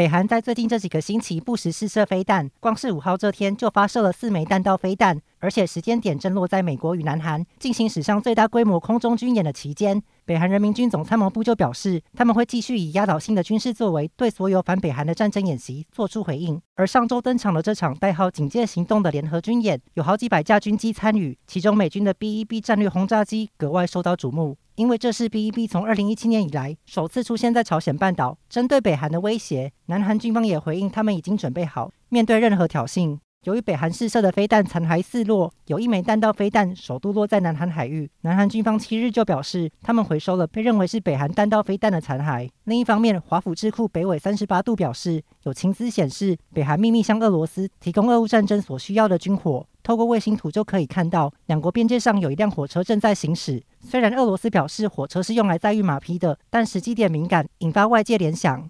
北韩在最近这几个星期不时试射飞弹，光是五号这天就发射了四枚弹道飞弹，而且时间点正落在美国与南韩进行史上最大规模空中军演的期间。北韩人民军总参谋部就表示，他们会继续以压倒性的军事作为，对所有反北韩的战争演习做出回应。而上周登场的这场代号“警戒行动”的联合军演，有好几百架军机参与，其中美军的 B-1B 战略轰炸机格外受到瞩目。因为这是 B-1B 从二零一七年以来首次出现在朝鲜半岛。针对北韩的威胁，南韩军方也回应，他们已经准备好面对任何挑衅。由于北韩试射的飞弹残骸四落，有一枚弹道飞弹首度落在南韩海域。南韩军方七日就表示，他们回收了被认为是北韩弹道飞弹的残骸。另一方面，华府智库北纬三十八度表示，有情资显示，北韩秘密向俄罗斯提供俄乌战争所需要的军火。透过卫星图就可以看到，两国边界上有一辆火车正在行驶。虽然俄罗斯表示火车是用来载运马匹的，但实际点敏感，引发外界联想。